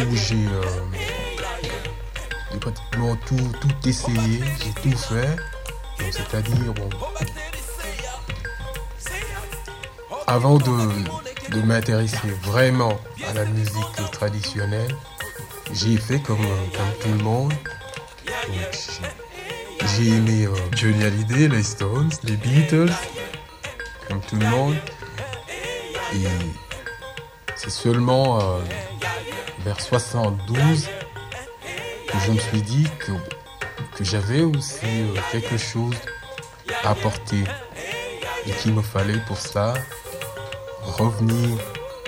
Où j'ai euh, pratiquement tout, tout essayé, j'ai tout fait. C'est-à-dire, bon, avant de, de m'intéresser vraiment à la musique traditionnelle, j'ai fait comme, euh, comme tout le monde. J'ai- aimé euh, Johnny Hallyday, les Stones, les Beatles, comme tout le monde. C'est seulement euh, vers 72 que je me suis dit que, j'avais aussi euh, quelque chose à apporter et qu'il me fallait pour ça revenir,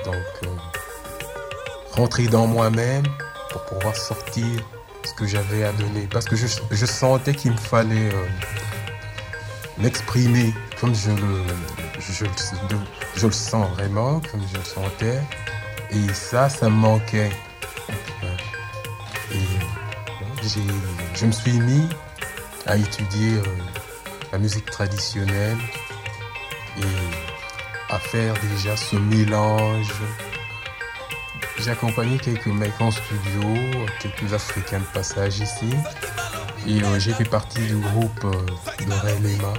donc euh, rentrer dans moi-même pour pouvoir sortir ce que j'avais à donner. Parce que je, sentais qu'il me fallait m'exprimer comme je le, je, le- sens vraiment, comme je le sentais. Et ça, ça me manquait. Et j'ai- je me suis mis à étudier euh, la musique traditionnelle et à faire déjà ce mélange. J'ai accompagné quelques mecs en studio, quelques Africains de passage ici. Et euh, j'ai fait partie du groupe euh, de Relema.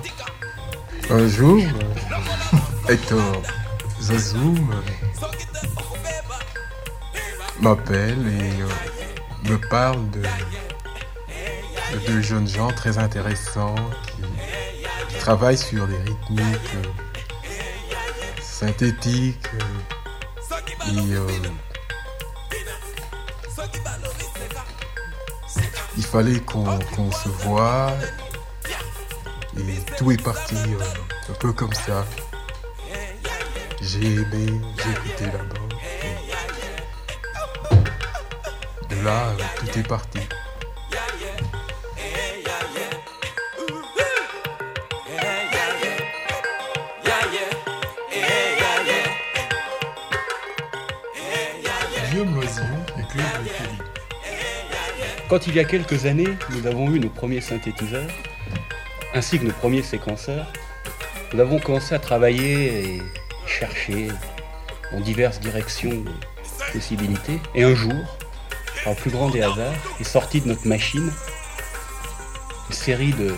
Un jour, euh, Hector Zazoum euh, m'appelle et euh, me parle de, de deux jeunes gens très intéressants qui, travaillent sur des rythmiques synthétiques il fallait qu'on se voit et tout est parti euh, un peu comme ça. J'ai aimé, j'ai écouté d'abord. et De là, euh, tout est parti. Guillaume Loisillon Kelly. Quand il y a quelques années, nous avons eu nos premiers synthétiseurs, ainsi que nos premiers séquenceurs, nous avons commencé à travailler et chercher dans diverses directions de possibilités. Et un jour, par le plus grand des hasards, est sortie de notre machine une série de,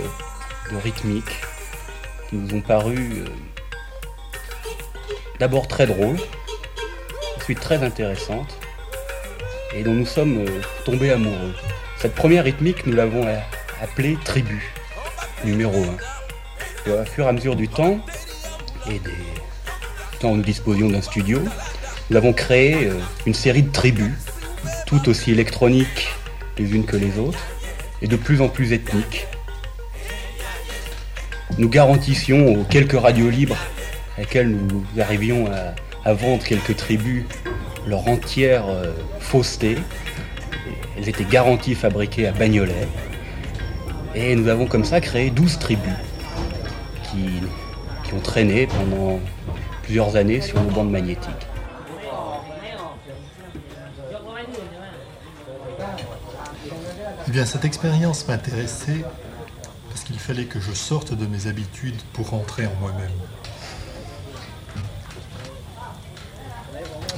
rythmiques qui nous ont paru euh, d'abord très drôles, ensuite très intéressantes, et dont nous sommes euh, tombés amoureux. Cette première rythmique, nous l'avons appelée Tribu, numéro 1. Et au fur et à mesure du temps, et des temps où nous disposions d'un studio, nous avons créé euh, une série de tribus, toutes aussi électroniques les unes que les autres, et de plus en plus ethniques. Nous garantissions aux quelques radios libres à lesquelles nous arrivions à, à vendre quelques tribus leur entière euh, fausseté. Elles étaient garanties fabriquées à Bagnolet. Et nous avons comme ça créé 12 tribus qui, qui ont traîné pendant plusieurs années sur nos bandes magnétiques. Eh bien, cette expérience m'intéressait parce qu'il fallait que je sorte de mes habitudes pour rentrer en moi-même.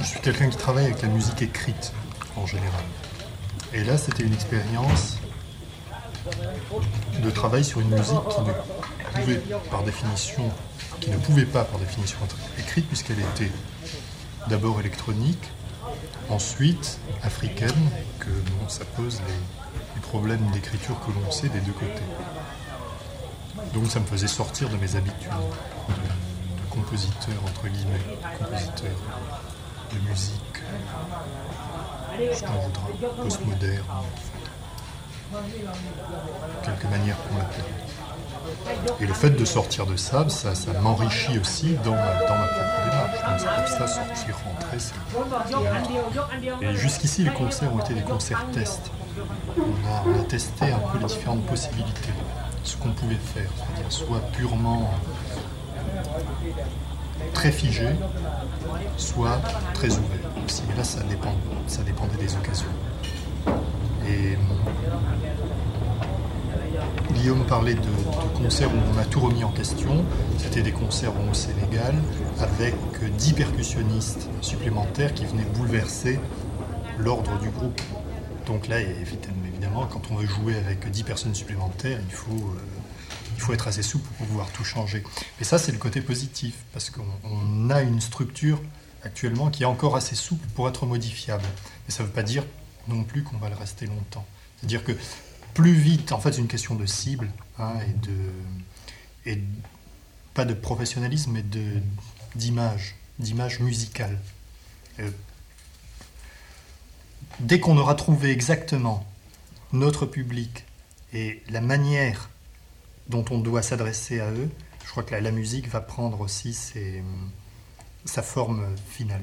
Je suis quelqu'un qui travaille avec la musique écrite en général. Et là, c'était une expérience de travail sur une musique qui ne pouvait, par définition, qui ne pouvait pas, par définition, être écrite puisqu'elle était d'abord électronique, ensuite africaine, que ça pose les, problèmes d'écriture que l'on sait des deux côtés. Donc ça me faisait sortir de mes habitudes de, compositeur, entre guillemets, compositeur de musique, voudra, postmoderne, de quelque manière qu'on l'appelle. Et le fait de sortir de ça, ça, m'enrichit aussi dans ma, propre démarche. Ça, sortir, rentrer, c'est. Et jusqu'ici, les concerts ont été des concerts tests. On a, testé un peu les différentes possibilités. ce qu'on pouvait faire, c'est-à-dire soit purement très figé, soit très ouvert. Mais là, ça, dépend, ça dépendait des occasions. Et Guillaume parlait de, concerts où on a tout remis en question. C'était des concerts au Sénégal avec 10 percussionnistes supplémentaires qui venaient bouleverser l'ordre du groupe. Donc là, évidemment, quand on veut jouer avec 10 personnes supplémentaires, il faut, euh, il faut être assez souple pour pouvoir tout changer. Mais ça, c'est le côté positif, parce qu'on a une structure actuellement qui est encore assez souple pour être modifiable. Mais ça ne veut pas dire non plus qu'on va le rester longtemps. C'est-à-dire que plus vite, en fait, c'est une question de cible hein, et pas de professionnalisme, mais d'image, d'image musicale. Euh, dès qu'on aura trouvé exactement notre public et la manière dont on doit s'adresser à eux, je crois que la, musique va prendre aussi sa forme finale.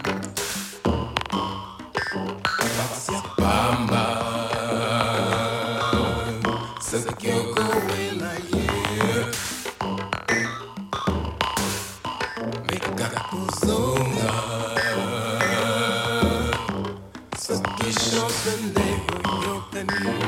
than you.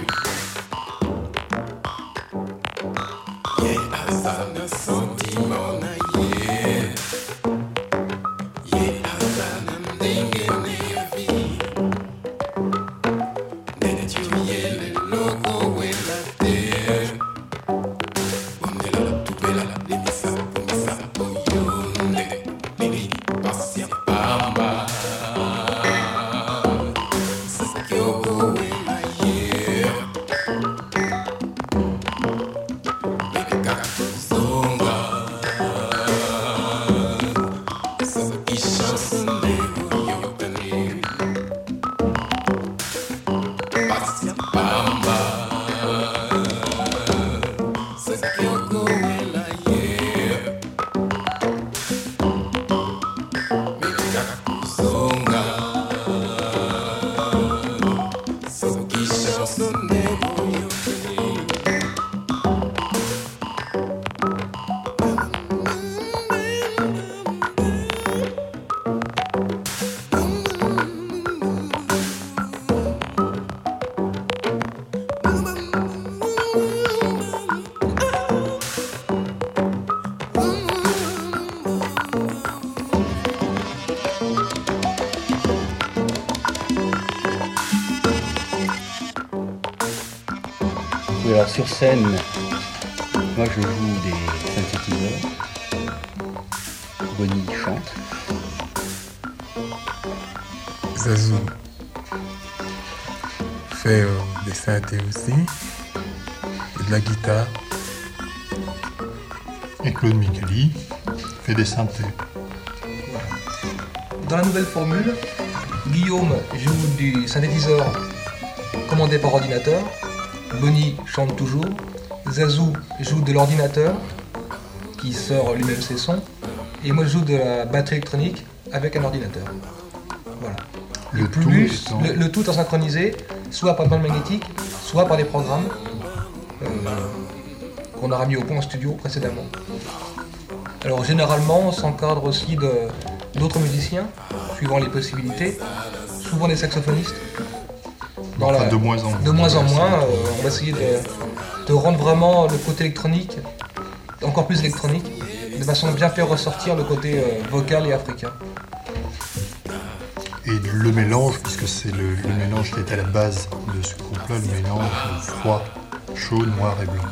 Sur scène, moi je joue des synthétiseurs. Bonnie chante. Zazou fait euh, des synthés aussi. Et de la guitare. Et Claude Micheli fait des synthés. Dans la nouvelle formule, Guillaume joue du synthétiseur commandé par ordinateur Bonnie chante toujours. Zazou joue de l'ordinateur, qui sort lui-même ses sons. Et moi, je joue de la batterie électronique avec un ordinateur. Voilà. Le, plus, tout le, tout en synchronisé, soit par bande magnétique, soit par des programmes euh, qu'on aura mis au point en studio précédemment. Alors généralement, on s'encadre aussi d'autres musiciens, suivant les possibilités, souvent des saxophonistes. Enfin, de moins en moins. de moins en moins, euh, on va essayer de, de rendre vraiment le côté électronique encore plus électronique, de façon à bien faire ressortir le côté euh, vocal et africain. Et le mélange, puisque c'est le, le mélange qui est à la base de ce groupe-là, le mélange froid, chaud, noir et blanc.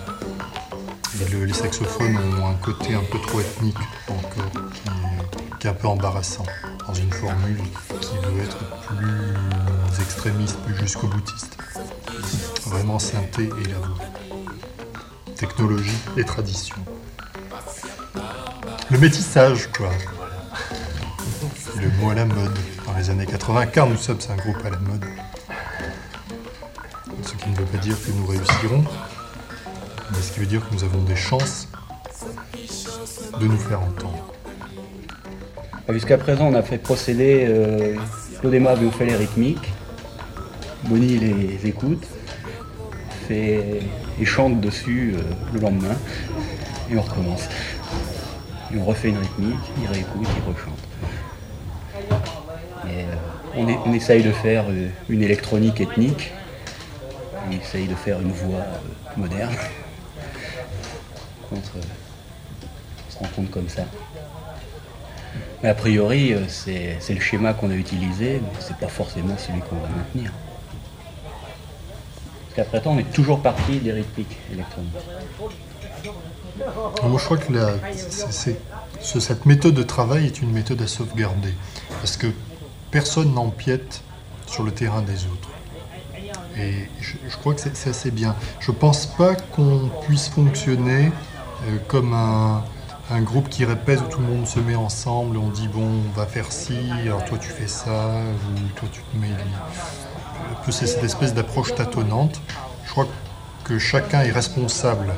Et le- les saxophones ont un côté un peu trop ethnique encore, qui est, qui est un peu embarrassant, dans une formule qui veut être plus extrémiste, plus jusqu'au boutiste. Vraiment synthé et la voix. Technologie et tradition. Le métissage, quoi. Le mot à la mode dans les années 80, car nous sommes un groupe à la mode. Ce qui ne veut pas dire que nous réussirons, mais ce qui veut dire que nous avons des chances de nous faire entendre. Jusqu'à présent, on a fait procéder. Euh, Claude et moi avions fait les rythmiques. Bonnie les écoute, fait, et chante dessus euh, le lendemain. Et on recommence. Et on refait une rythmique, il réécoute, il rechante. Euh, on, essaye de faire euh, une électronique ethnique. On essaye de faire une voix moderne. Contre, on se rend compte comme ça. Mais a priori, c'est c'est le schéma qu'on a utilisé, mais c'est pas forcément celui qu'on va maintenir. Parce qu'après temps, on est toujours parti des rythmiques électroniques. Moi, je crois que cette méthode de travail est une méthode à sauvegarder, parce que personne n'empiète sur le terrain des autres. Et je, crois que c'est assez bien. Je pense pas qu'on puisse fonctionner euh, comme un, groupe qui répète où tout le monde se met ensemble, on dit bon, on va faire ci, alors toi tu fais ça, ou toi tu te mets. C'est cette espèce d'approche tâtonnante. Je crois que chacun est responsable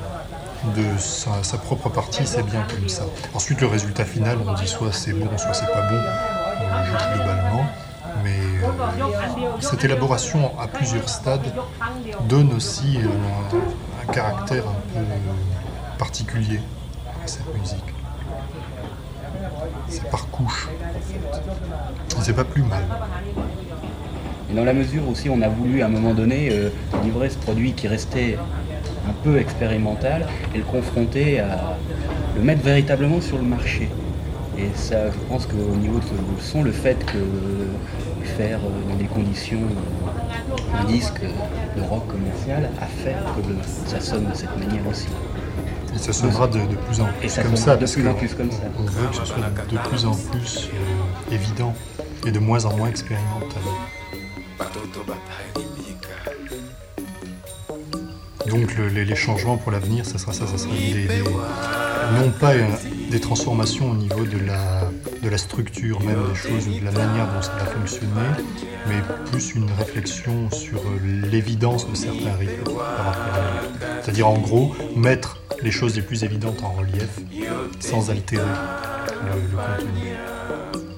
de sa, propre partie, c'est bien comme ça. Ensuite, le résultat final, on dit soit c'est bon, soit c'est pas bon, on le juge globalement. Mais euh, cette élaboration à plusieurs stades donne aussi euh, un, un caractère un peu particulier à cette musique. C'est par couche, en fait. C'est pas plus mal. Et dans la mesure aussi, on a voulu à un moment donné euh, livrer ce produit qui restait un peu expérimental et le confronter à le mettre véritablement sur le marché. Et ça, je pense qu'au niveau de le son, le fait que faire euh, dans des conditions euh, un disque de rock commercial a fait que le- ça sonne de cette manière aussi. Et ça sonnera de, de plus en plus Et ça comme ça. de plus en plus comme ça. On veut que ce soit de plus en plus euh, évident et de moins en moins expérimental. Donc le- les, les changements pour l'avenir, ça sera ça, ça sera des, des- non pas euh, des transformations au niveau de la, de la structure même des choses ou de la manière dont ça va fonctionner, mais plus une réflexion sur euh, l'évidence de certains rythmes par rapport à d'autres. C'est-à-dire en gros mettre les choses les plus évidentes en relief sans altérer le, le contenu.